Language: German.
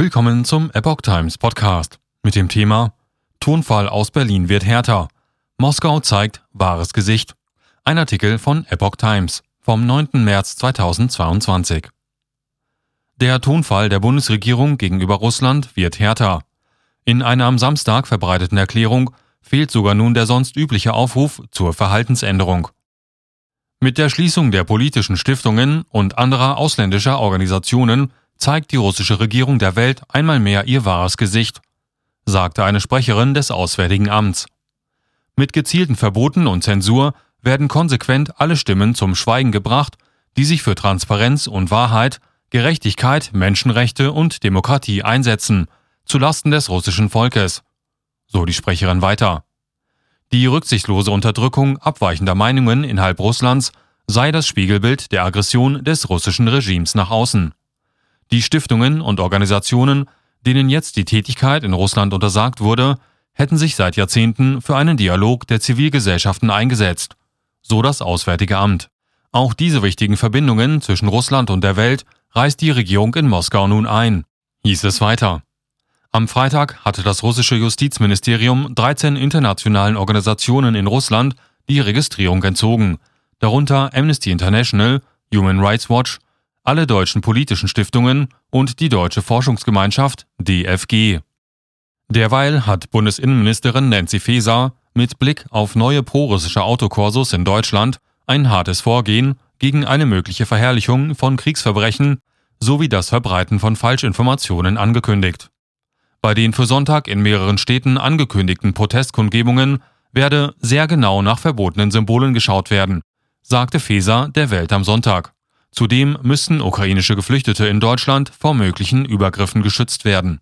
Willkommen zum Epoch Times Podcast mit dem Thema Tonfall aus Berlin wird härter. Moskau zeigt wahres Gesicht. Ein Artikel von Epoch Times vom 9. März 2022. Der Tonfall der Bundesregierung gegenüber Russland wird härter. In einer am Samstag verbreiteten Erklärung fehlt sogar nun der sonst übliche Aufruf zur Verhaltensänderung. Mit der Schließung der politischen Stiftungen und anderer ausländischer Organisationen zeigt die russische Regierung der Welt einmal mehr ihr wahres Gesicht, sagte eine Sprecherin des Auswärtigen Amts. Mit gezielten Verboten und Zensur werden konsequent alle Stimmen zum Schweigen gebracht, die sich für Transparenz und Wahrheit, Gerechtigkeit, Menschenrechte und Demokratie einsetzen, zu Lasten des russischen Volkes. So die Sprecherin weiter. Die rücksichtslose Unterdrückung abweichender Meinungen innerhalb Russlands sei das Spiegelbild der Aggression des russischen Regimes nach außen. Die Stiftungen und Organisationen, denen jetzt die Tätigkeit in Russland untersagt wurde, hätten sich seit Jahrzehnten für einen Dialog der Zivilgesellschaften eingesetzt, so das Auswärtige Amt. Auch diese wichtigen Verbindungen zwischen Russland und der Welt reißt die Regierung in Moskau nun ein, hieß es weiter. Am Freitag hatte das russische Justizministerium 13 internationalen Organisationen in Russland die Registrierung entzogen, darunter Amnesty International, Human Rights Watch, alle deutschen politischen Stiftungen und die Deutsche Forschungsgemeinschaft DFG. Derweil hat Bundesinnenministerin Nancy Faeser mit Blick auf neue prorussische Autokorsos in Deutschland ein hartes Vorgehen gegen eine mögliche Verherrlichung von Kriegsverbrechen sowie das Verbreiten von Falschinformationen angekündigt. Bei den für Sonntag in mehreren Städten angekündigten Protestkundgebungen werde sehr genau nach verbotenen Symbolen geschaut werden, sagte Feser der Welt am Sonntag. Zudem müssten ukrainische Geflüchtete in Deutschland vor möglichen Übergriffen geschützt werden